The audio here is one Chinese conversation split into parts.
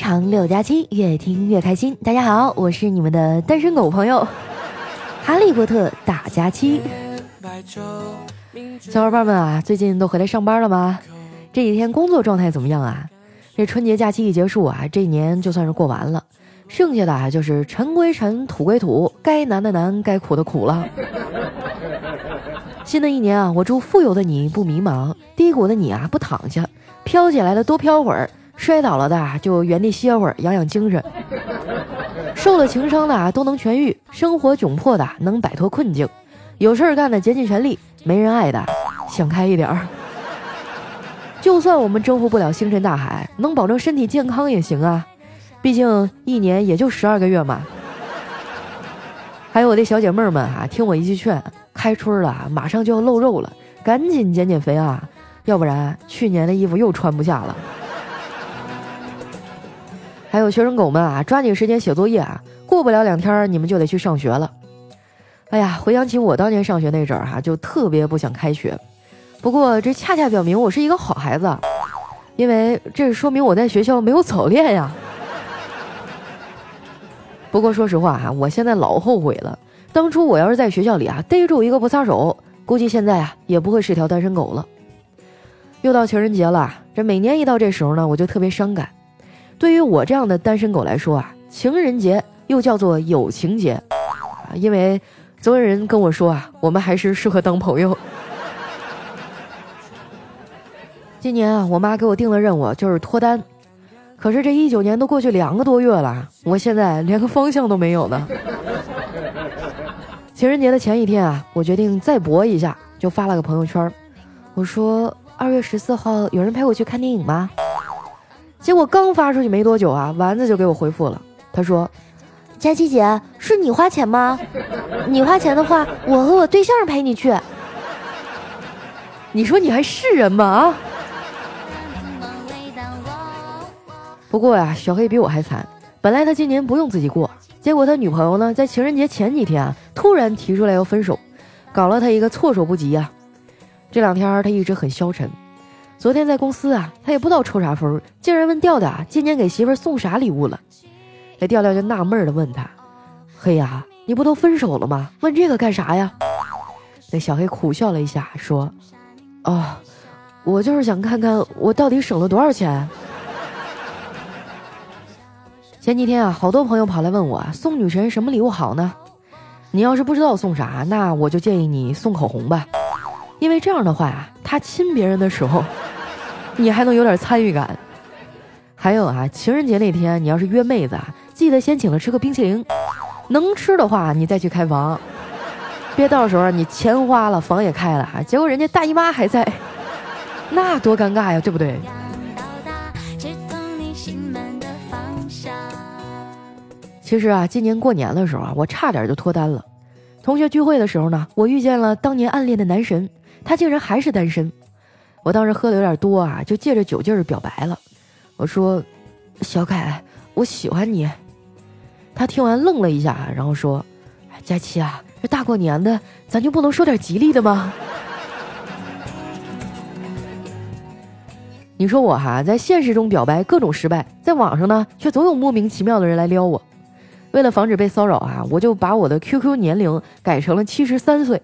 长六加七，越听越开心。大家好，我是你们的单身狗朋友，哈利波特大假期。小伙伴们啊，最近都回来上班了吗？这几天工作状态怎么样啊？这春节假期一结束啊，这一年就算是过完了，剩下的啊就是尘归尘，土归土，该难的难，该苦的苦了。新的一年啊，我祝富有的你不迷茫，低谷的你啊不躺下，飘起来的多飘会儿，摔倒了的就原地歇会儿，养养精神。受了情伤的啊都能痊愈，生活窘迫的能摆脱困境，有事儿干的竭尽全力，没人爱的想开一点儿。就算我们征服不了星辰大海，能保证身体健康也行啊，毕竟一年也就十二个月嘛。还有我的小姐妹们啊，听我一句劝，开春了，马上就要露肉了，赶紧减减肥啊，要不然去年的衣服又穿不下了。还有学生狗们啊，抓紧时间写作业啊，过不了两天你们就得去上学了。哎呀，回想起我当年上学那阵儿哈，就特别不想开学。不过这恰恰表明我是一个好孩子，因为这说明我在学校没有早恋呀。不过说实话哈，我现在老后悔了。当初我要是在学校里啊逮住一个不撒手，估计现在啊也不会是条单身狗了。又到情人节了，这每年一到这时候呢，我就特别伤感。对于我这样的单身狗来说啊，情人节又叫做友情节，因为总有人跟我说啊，我们还是适合当朋友。今年啊，我妈给我定的任务就是脱单。可是这一九年都过去两个多月了，我现在连个方向都没有呢。情人节的前一天啊，我决定再搏一下，就发了个朋友圈，我说二月十四号有人陪我去看电影吗？结果刚发出去没多久啊，丸子就给我回复了，他说：“佳琪姐，是你花钱吗？你花钱的话，我和我对象陪你去。”你说你还是人吗？啊？不过呀，小黑比我还惨。本来他今年不用自己过，结果他女朋友呢，在情人节前几天啊，突然提出来要分手，搞了他一个措手不及呀。这两天他一直很消沉。昨天在公司啊，他也不知道抽啥风，竟然问调调，今年给媳妇送啥礼物了？那调调就纳闷的问他：“黑呀，你不都分手了吗？问这个干啥呀？”那小黑苦笑了一下，说：“哦，我就是想看看我到底省了多少钱。” 前几天啊，好多朋友跑来问我送女神什么礼物好呢？你要是不知道送啥，那我就建议你送口红吧，因为这样的话啊，他亲别人的时候，你还能有点参与感。还有啊，情人节那天你要是约妹子啊，记得先请她吃个冰淇淋，能吃的话你再去开房，别到时候你钱花了，房也开了，结果人家大姨妈还在，那多尴尬呀，对不对？其实啊，今年过年的时候啊，我差点就脱单了。同学聚会的时候呢，我遇见了当年暗恋的男神，他竟然还是单身。我当时喝的有点多啊，就借着酒劲儿表白了。我说：“小凯，我喜欢你。”他听完愣了一下，然后说：“佳琪啊，这大过年的，咱就不能说点吉利的吗？”你说我哈，在现实中表白各种失败，在网上呢，却总有莫名其妙的人来撩我。为了防止被骚扰啊，我就把我的 QQ 年龄改成了七十三岁。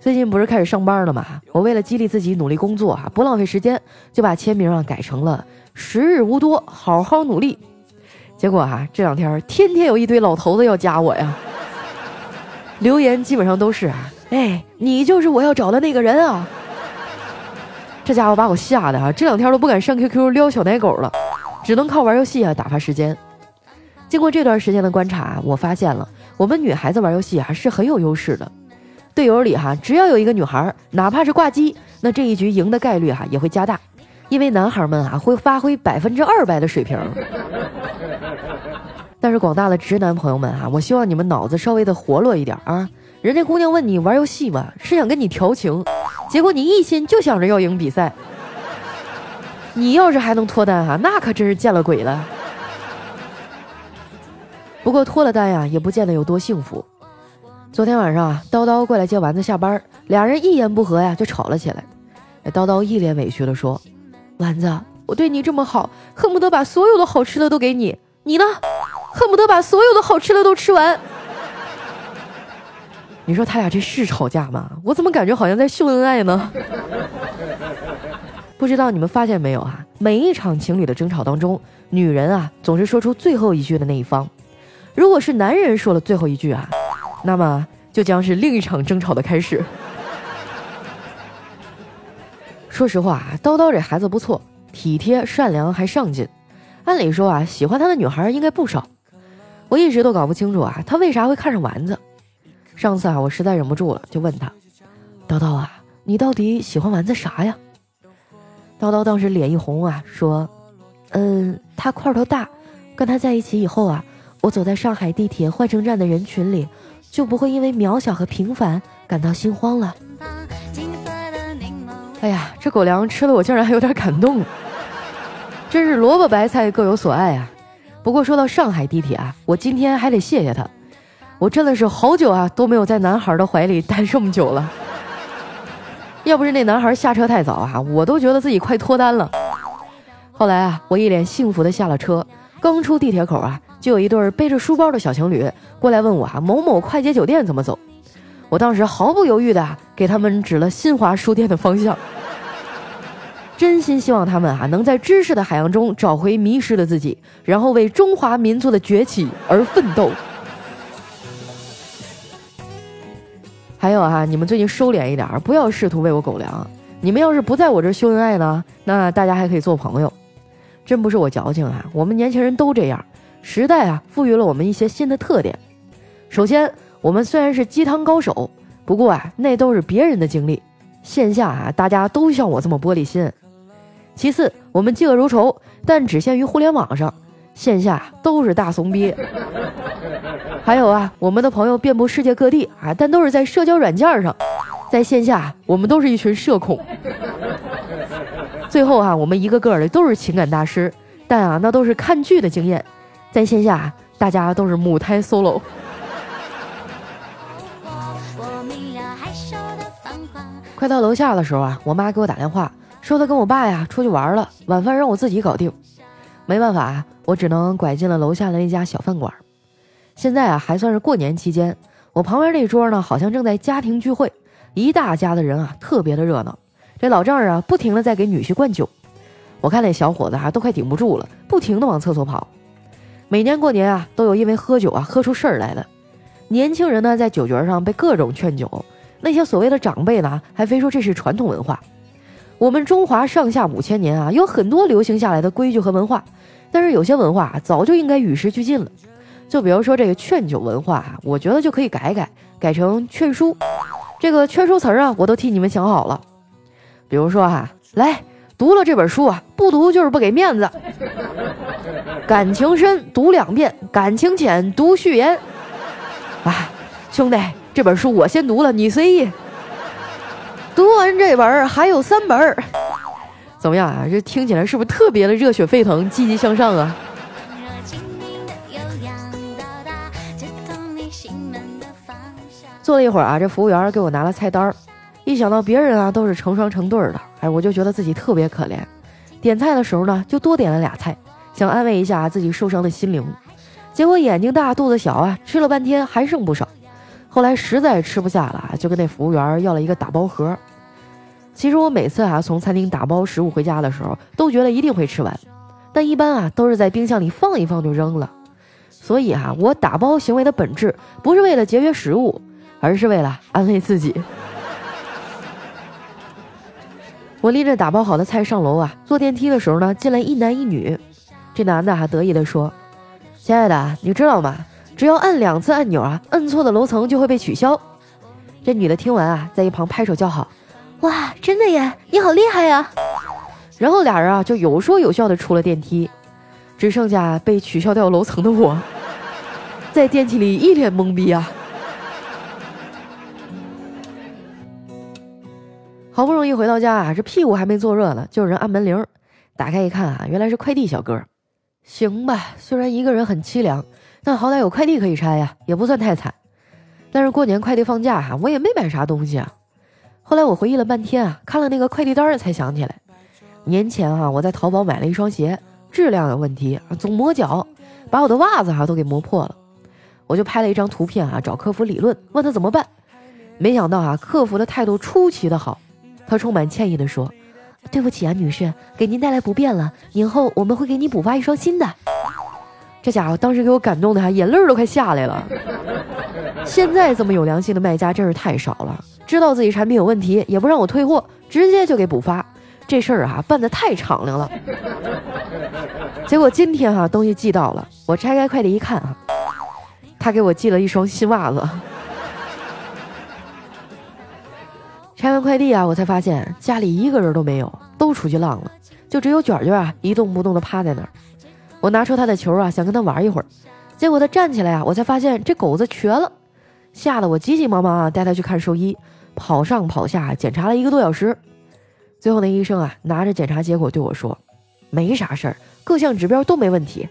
最近不是开始上班了吗？我为了激励自己努力工作啊，不浪费时间，就把签名啊改成了时日无多，好好努力。结果啊，这两天天天有一堆老头子要加我呀，留言基本上都是啊，哎，你就是我要找的那个人啊。这家伙把我吓得啊，这两天都不敢上 QQ 撩小奶狗了，只能靠玩游戏啊打发时间。经过这段时间的观察，我发现了我们女孩子玩游戏啊是很有优势的。队友里哈，只要有一个女孩，哪怕是挂机，那这一局赢的概率哈也会加大，因为男孩们啊会发挥百分之二百的水平。但是广大的直男朋友们啊，我希望你们脑子稍微的活络一点啊！人家姑娘问你玩游戏吗，是想跟你调情，结果你一心就想着要赢比赛。你要是还能脱单哈，那可真是见了鬼了。不过脱了单呀，也不见得有多幸福。昨天晚上啊，叨叨过来接丸子下班，俩人一言不合呀就吵了起来。叨叨一脸委屈的说：“丸子，我对你这么好，恨不得把所有的好吃的都给你。你呢？恨不得把所有的好吃的都吃完。你说他俩这是吵架吗？我怎么感觉好像在秀恩爱呢？不知道你们发现没有啊？每一场情侣的争吵当中，女人啊总是说出最后一句的那一方。如果是男人说了最后一句啊，那么就将是另一场争吵的开始。说实话，叨叨这孩子不错，体贴、善良还上进。按理说啊，喜欢他的女孩应该不少。我一直都搞不清楚啊，他为啥会看上丸子。上次啊，我实在忍不住了，就问他：“叨叨啊，你到底喜欢丸子啥呀？”叨叨当时脸一红啊，说：“嗯，他块头大，跟他在一起以后啊，我走在上海地铁换乘站的人群里，就不会因为渺小和平凡感到心慌了。”哎呀，这狗粮吃的我竟然还有点感动，真是萝卜白菜各有所爱啊。不过说到上海地铁啊，我今天还得谢谢他，我真的是好久啊都没有在男孩的怀里待这么久了。要不是那男孩下车太早啊，我都觉得自己快脱单了。后来啊，我一脸幸福的下了车，刚出地铁口啊，就有一对背着书包的小情侣过来问我啊某某快捷酒店怎么走。我当时毫不犹豫的给他们指了新华书店的方向，真心希望他们啊能在知识的海洋中找回迷失的自己，然后为中华民族的崛起而奋斗。还有啊，你们最近收敛一点，不要试图喂我狗粮。你们要是不在我这秀恩爱呢，那大家还可以做朋友。真不是我矫情啊，我们年轻人都这样。时代啊，赋予了我们一些新的特点。首先。我们虽然是鸡汤高手，不过啊，那都是别人的经历。线下啊，大家都像我这么玻璃心。其次，我们嫉恶如仇，但只限于互联网上，线下都是大怂逼。还有啊，我们的朋友遍布世界各地啊，但都是在社交软件上，在线下我们都是一群社恐。最后啊，我们一个个的都是情感大师，但啊，那都是看剧的经验，在线下大家都是母胎 solo。快到楼下的时候啊，我妈给我打电话，说她跟我爸呀出去玩了，晚饭让我自己搞定。没办法啊，我只能拐进了楼下的那家小饭馆。现在啊，还算是过年期间，我旁边那桌呢，好像正在家庭聚会，一大家的人啊，特别的热闹。这老丈人啊，不停的在给女婿灌酒。我看那小伙子啊，都快顶不住了，不停的往厕所跑。每年过年啊，都有因为喝酒啊喝出事儿来的。年轻人呢，在酒局上被各种劝酒。那些所谓的长辈呢，还非说这是传统文化。我们中华上下五千年啊，有很多流行下来的规矩和文化，但是有些文化早就应该与时俱进了。就比如说这个劝酒文化啊，我觉得就可以改改，改成劝书。这个劝书词儿啊，我都替你们想好了。比如说哈，来读了这本书啊，不读就是不给面子。感情深读两遍，感情浅读序言。啊，兄弟。这本书我先读了，你随意。读完这本还有三本怎么样啊？这听起来是不是特别的热血沸腾、积极向上啊？坐了一会儿啊，这服务员给我拿了菜单一想到别人啊都是成双成对的，哎，我就觉得自己特别可怜。点菜的时候呢，就多点了俩菜，想安慰一下自己受伤的心灵。结果眼睛大肚子小啊，吃了半天还剩不少。后来实在吃不下了，就跟那服务员要了一个打包盒。其实我每次啊从餐厅打包食物回家的时候，都觉得一定会吃完，但一般啊都是在冰箱里放一放就扔了。所以啊，我打包行为的本质不是为了节约食物，而是为了安慰自己。我拎着打包好的菜上楼啊，坐电梯的时候呢，进来一男一女。这男的还得意地说：“亲爱的，你知道吗？”只要按两次按钮啊，摁错的楼层就会被取消。这女的听完啊，在一旁拍手叫好：“哇，真的耶，你好厉害呀！”然后俩人啊就有说有笑的出了电梯，只剩下被取消掉楼层的我，在电梯里一脸懵逼啊。好不容易回到家啊，这屁股还没坐热呢，就有人按门铃。打开一看啊，原来是快递小哥。行吧，虽然一个人很凄凉。但好歹有快递可以拆呀，也不算太惨。但是过年快递放假哈，我也没买啥东西啊。后来我回忆了半天啊，看了那个快递单才想起来，年前哈，我在淘宝买了一双鞋，质量有问题，总磨脚，把我的袜子哈都给磨破了。我就拍了一张图片啊，找客服理论，问他怎么办。没想到啊，客服的态度出奇的好，他充满歉意的说：“对不起啊，女士，给您带来不便了，以后我们会给你补发一双新的。”这家伙当时给我感动的哈，眼泪都快下来了。现在这么有良心的卖家真是太少了，知道自己产品有问题也不让我退货，直接就给补发，这事儿啊办的太敞亮了。结果今天哈东西寄到了，我拆开快递一看啊，他给我寄了一双新袜子。拆完快递啊，我才发现家里一个人都没有，都出去浪了，就只有卷卷啊一动不动的趴在那儿。我拿出他的球啊，想跟他玩一会儿，结果他站起来啊，我才发现这狗子瘸了，吓得我急急忙忙啊带他去看兽医，跑上跑下检查了一个多小时，最后那医生啊拿着检查结果对我说，没啥事儿，各项指标都没问题。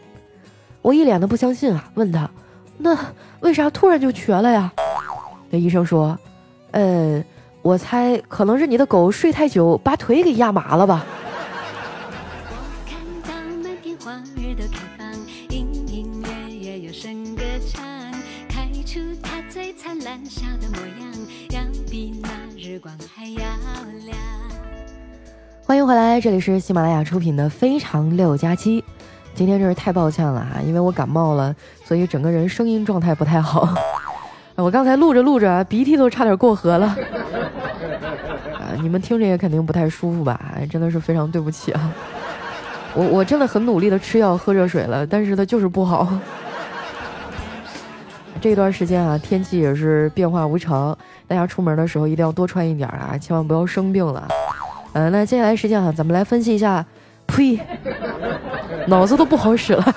我一脸的不相信啊，问他，那为啥突然就瘸了呀？那医生说，呃，我猜可能是你的狗睡太久把腿给压麻了吧。欢迎回来，这里是喜马拉雅出品的《非常六加七》。今天真是太抱歉了哈，因为我感冒了，所以整个人声音状态不太好。我刚才录着录着，鼻涕都差点过河了。你们听着也肯定不太舒服吧？真的是非常对不起啊。我我真的很努力的吃药喝热水了，但是它就是不好。这段时间啊，天气也是变化无常，大家出门的时候一定要多穿一点啊，千万不要生病了。嗯，那接下来时间啊，咱们来分析一下。呸，脑子都不好使了。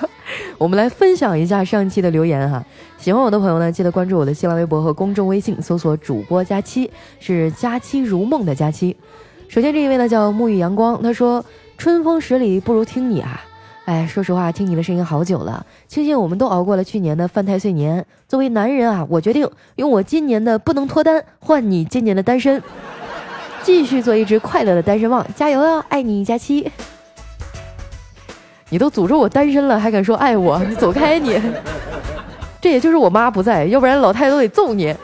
我们来分享一下上期的留言哈。喜欢我的朋友呢，记得关注我的新浪微博和公众微信，搜索主播佳期，是佳期如梦的佳期。首先这一位呢叫沐浴阳光，他说春风十里不如听你啊。哎，说实话，听你的声音好久了，庆幸我们都熬过了去年的犯太岁年。作为男人啊，我决定用我今年的不能脱单换你今年的单身。继续做一只快乐的单身汪，加油啊！爱你佳期。你都诅咒我单身了，还敢说爱我？你走开你！这也就是我妈不在，要不然老太太都得揍你。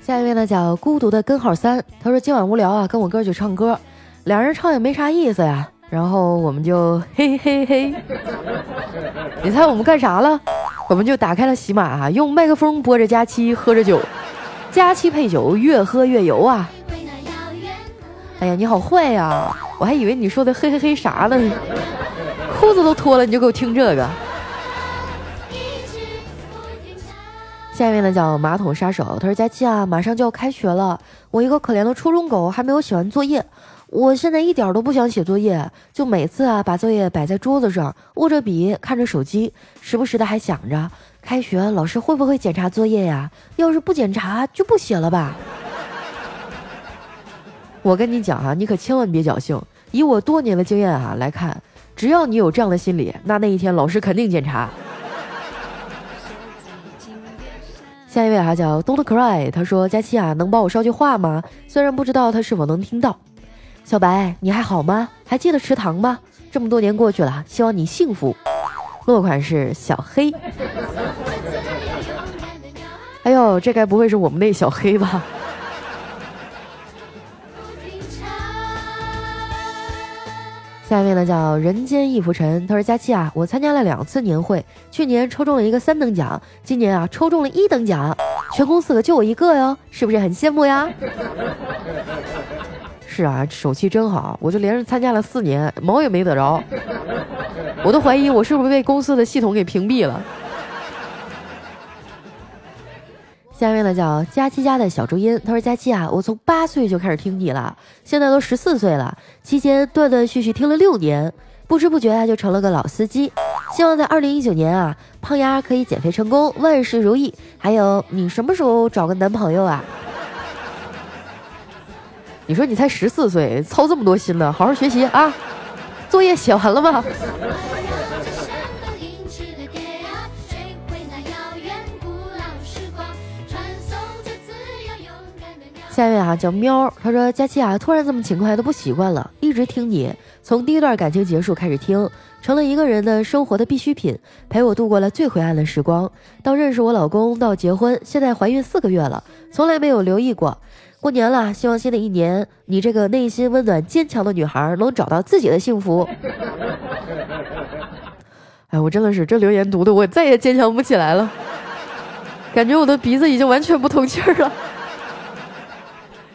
下一位呢叫孤独的根号三，他说今晚无聊啊，跟我哥去唱歌，两人唱也没啥意思呀，然后我们就嘿嘿嘿。你猜我们干啥了？我们就打开了喜马啊，用麦克风播着佳期，喝着酒。佳期配酒，越喝越油啊！哎呀，你好坏呀！我还以为你说的嘿嘿嘿啥呢？裤子都脱了，你就给我听这个。下面呢叫马桶杀手，他说：“佳期啊，马上就要开学了，我一个可怜的初中狗还没有写完作业，我现在一点都不想写作业，就每次啊把作业摆在桌子上，握着笔看着手机，时不时的还想着。”开学老师会不会检查作业呀？要是不检查，就不写了吧。我跟你讲啊，你可千万别侥幸。以我多年的经验啊来看，只要你有这样的心理，那那一天老师肯定检查。下一位啊叫 Don't Cry，他说：“佳期啊，能帮我捎句话吗？虽然不知道他是否能听到。小白，你还好吗？还记得池塘吗？这么多年过去了，希望你幸福。”落款是小黑。哎呦，这该不会是我们那小黑吧？下一位呢叫人间一浮尘，他说：“佳期啊，我参加了两次年会，去年抽中了一个三等奖，今年啊抽中了一等奖，全公司可就我一个哟，是不是很羡慕呀？” 是啊，手气真好，我就连着参加了四年，毛也没得着。我都怀疑我是不是被公司的系统给屏蔽了。下面呢叫佳期家的小朱茵，他说：“佳期啊，我从八岁就开始听你了，现在都十四岁了，期间断断续续听了六年，不知不觉啊就成了个老司机。希望在二零一九年啊，胖丫可以减肥成功，万事如意。还有，你什么时候找个男朋友啊？你说你才十四岁，操这么多心呢？好好学习啊！作业写完了吗？”下一位啊叫喵，他说佳期啊，突然这么勤快都不习惯了，一直听你从第一段感情结束开始听，成了一个人的生活的必需品，陪我度过了最灰暗的时光。到认识我老公，到结婚，现在怀孕四个月了，从来没有留意过。过年了，希望新的一年你这个内心温暖坚强的女孩能找到自己的幸福。哎，我真的是这留言读的，我再也坚强不起来了，感觉我的鼻子已经完全不通气儿了。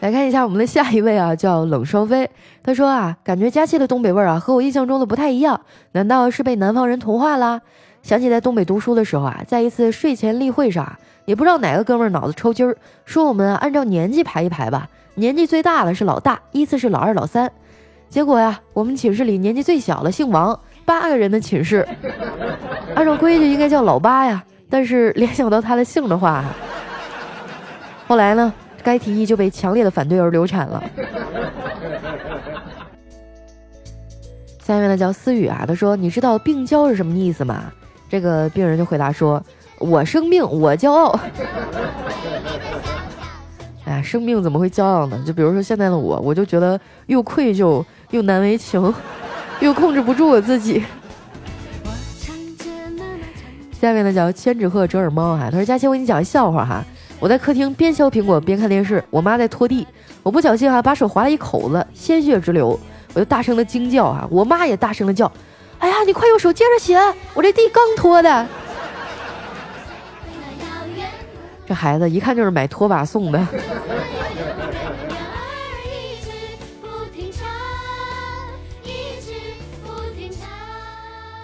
来看一下我们的下一位啊，叫冷双飞。他说啊，感觉佳期的东北味儿啊，和我印象中的不太一样。难道是被南方人同化啦？想起在东北读书的时候啊，在一次睡前例会上，也不知道哪个哥们儿脑子抽筋儿，说我们按照年纪排一排吧，年纪最大的是老大，依次是老二、老三。结果呀，我们寝室里年纪最小的姓王，八个人的寝室，按照规矩应该叫老八呀，但是联想到他的姓的话，后来呢？该提议就被强烈的反对而流产了。下面呢叫思雨啊，他说：“你知道病娇是什么意思吗？”这个病人就回答说：“我生病，我骄傲。”哎呀，生病怎么会骄傲呢？就比如说现在的我，我就觉得又愧疚又难为情，又控制不住我自己。下面呢叫千纸鹤折耳猫哈，他说：“佳琪，我给你讲个笑话哈。”我在客厅边削苹果边看电视，我妈在拖地，我不小心啊把手划了一口子，鲜血直流，我就大声的惊叫啊，我妈也大声的叫，哎呀，你快用手接着洗，我这地刚拖的。这孩子一看就是买拖把送的。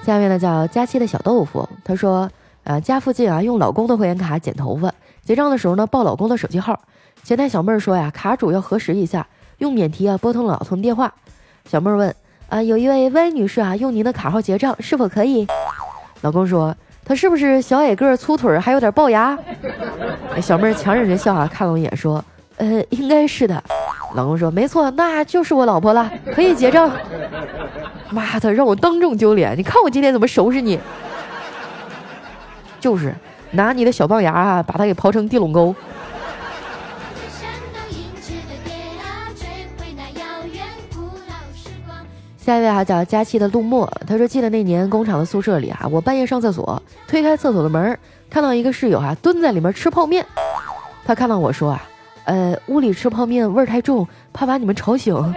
下面呢叫佳期的小豆腐，他说，呃，家附近啊用老公的会员卡剪头发。结账的时候呢，报老公的手机号。前台小妹儿说呀，卡主要核实一下，用免提啊拨通了老公电话。小妹儿问啊，有一位 Y 女士啊，用您的卡号结账是否可以？老公说，她是不是小矮个、粗腿，还有点龅牙？小妹儿强忍着笑啊，看了我一眼说，呃，应该是的。老公说，没错，那就是我老婆了，可以结账。妈的，让我当众丢脸！你看我今天怎么收拾你？就是。拿你的小龅牙啊，把它给刨成地垄沟。下一位啊，叫佳期的陆墨，他说：“记得那年工厂的宿舍里啊，我半夜上厕所，推开厕所的门，看到一个室友啊蹲在里面吃泡面。他看到我说啊，呃，屋里吃泡面味儿太重，怕把你们吵醒。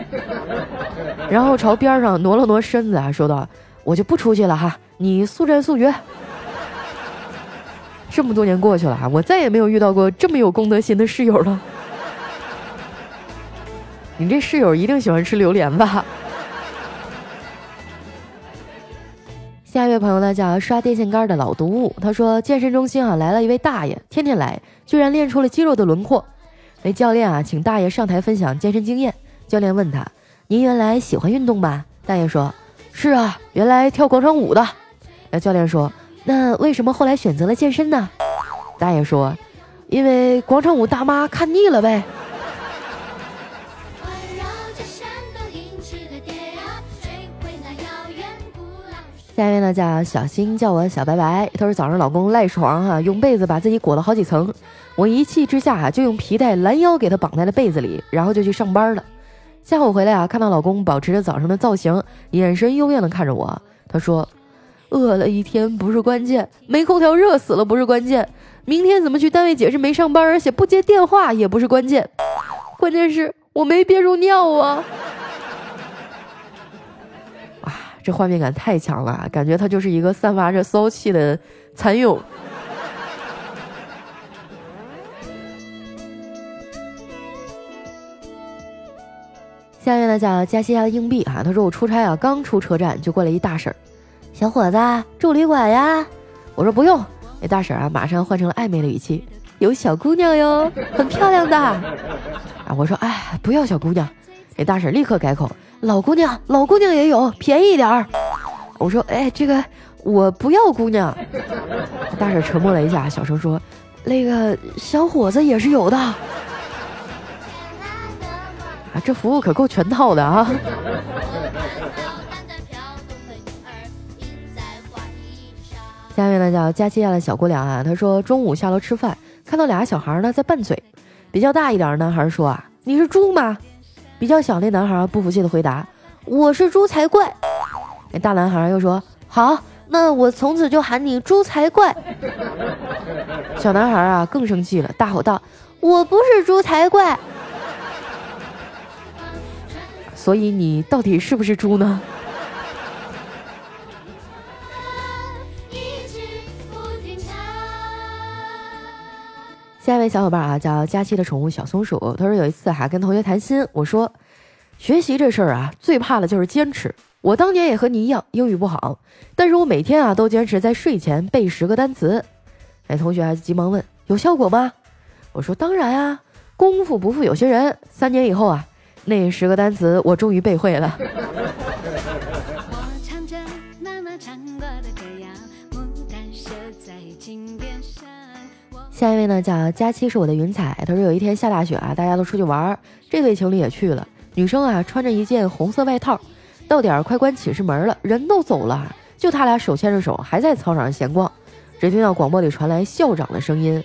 然后朝边上挪了挪身子啊，说道：我就不出去了哈，你速战速决。”这么多年过去了啊，我再也没有遇到过这么有公德心的室友了。你这室友一定喜欢吃榴莲吧？下一位朋友呢叫刷电线杆的老毒物，他说健身中心啊来了一位大爷，天天来，居然练出了肌肉的轮廓。那教练啊请大爷上台分享健身经验。教练问他：“您原来喜欢运动吧？”大爷说：“是啊，原来跳广场舞的。”那教练说。那为什么后来选择了健身呢？大爷说：“因为广场舞大妈看腻了呗。”下一位呢叫小新，叫我小白白。他说早上老公赖床哈，用被子把自己裹了好几层，我一气之下啊就用皮带拦腰给他绑在了被子里，然后就去上班了。下午回来啊，看到老公保持着早上的造型，眼神幽怨的看着我，他说。饿了一天不是关键，没空调热死了不是关键，明天怎么去单位解释没上班，而且不接电话也不是关键，关键是我没憋住尿啊！啊，这画面感太强了，感觉他就是一个散发着骚气的蚕蛹。下面呢叫加西亚的硬币啊，他说我出差啊，刚出车站就过来一大婶儿。小伙子住旅馆呀？我说不用。那大婶啊，马上换成了暧昧的语气：“有小姑娘哟，很漂亮的。”啊，我说哎，不要小姑娘。那大婶立刻改口：“老姑娘，老姑娘也有，便宜点儿。”我说哎，这个我不要姑娘。大婶沉默了一下，小声说：“那个小伙子也是有的。”啊，这服务可够全套的啊！下面呢叫佳期亚的小姑娘啊，她说中午下楼吃饭，看到俩小孩呢在拌嘴，比较大一点的男孩说啊，你是猪吗？比较小那男孩不服气的回答：“我是猪才怪。”那大男孩又说：“好，那我从此就喊你猪才怪。”小男孩啊更生气了，大吼道：“我不是猪才怪！”所以你到底是不是猪呢？下一位小伙伴啊，叫佳期的宠物小松鼠。他说有一次哈跟同学谈心，我说学习这事儿啊，最怕的就是坚持。我当年也和你一样，英语不好，但是我每天啊都坚持在睡前背十个单词。哎，同学还急忙问有效果吗？我说当然啊，功夫不负有心人，三年以后啊，那十个单词我终于背会了。下一位呢叫佳期，是我的云彩。他说有一天下大雪啊，大家都出去玩，这对情侣也去了。女生啊穿着一件红色外套，到点儿快关寝室门了，人都走了，就他俩手牵着手还在操场上闲逛。只听到广播里传来校长的声音：“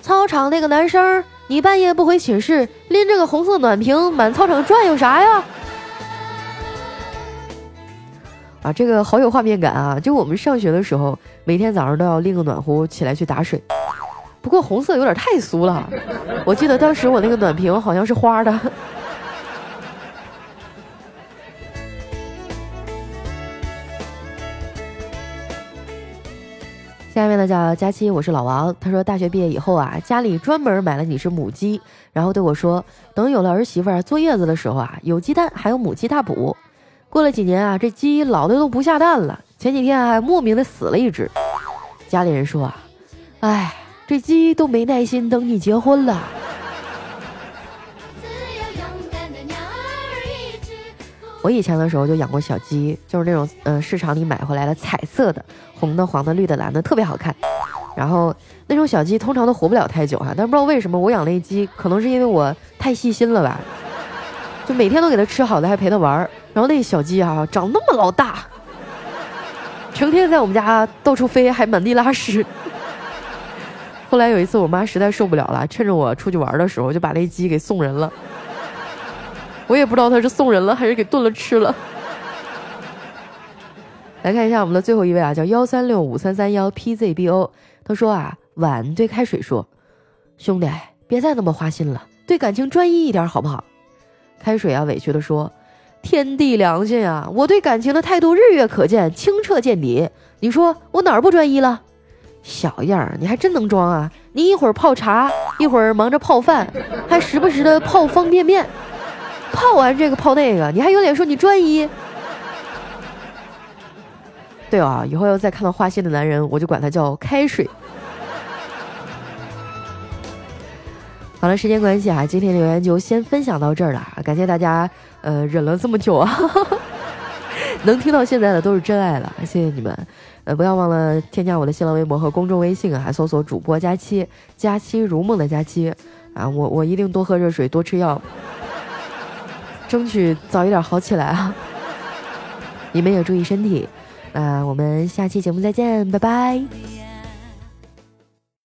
操场那个男生，你半夜不回寝室，拎着个红色暖瓶满操场转悠啥呀？”啊，这个好有画面感啊！就我们上学的时候，每天早上都要拎个暖壶起来去打水。不过红色有点太俗了，我记得当时我那个暖瓶好像是花的。下面呢叫佳期，我是老王。他说大学毕业以后啊，家里专门买了几只母鸡，然后对我说，等有了儿媳妇儿坐月子的时候啊，有鸡蛋还有母鸡大补。过了几年啊，这鸡老的都不下蛋了，前几天还莫名的死了一只。家里人说啊，哎。这鸡都没耐心等你结婚了。我以前的时候就养过小鸡，就是那种嗯市场里买回来的彩色的，红的、黄的、绿的、蓝的，特别好看。然后那种小鸡通常都活不了太久哈，但不知道为什么我养那鸡，可能是因为我太细心了吧，就每天都给它吃好的，还陪它玩儿。然后那小鸡啊，长那么老大，成天在我们家到处飞，还满地拉屎。后来有一次，我妈实在受不了了，趁着我出去玩的时候，就把那鸡给送人了。我也不知道她是送人了还是给炖了吃了。来看一下我们的最后一位啊，叫幺三六五三三幺 PZBO。他说啊，碗对开水说：“兄弟，别再那么花心了，对感情专一一点好不好？”开水啊，委屈的说：“天地良心啊，我对感情的态度日月可见，清澈见底。你说我哪儿不专一了？”小样儿，你还真能装啊！你一会儿泡茶，一会儿忙着泡饭，还时不时的泡方便面，泡完这个泡那个，你还有脸说你专一？对啊，以后要再看到花心的男人，我就管他叫开水。好了，时间关系啊，今天留言就先分享到这儿了，感谢大家呃忍了这么久啊，能听到现在的都是真爱了，谢谢你们。呃，不要忘了添加我的新浪微博和公众微信啊，还搜索主播佳期，佳期如梦的佳期啊，我我一定多喝热水，多吃药，争取早一点好起来啊！你们也注意身体，那我们下期节目再见，拜拜。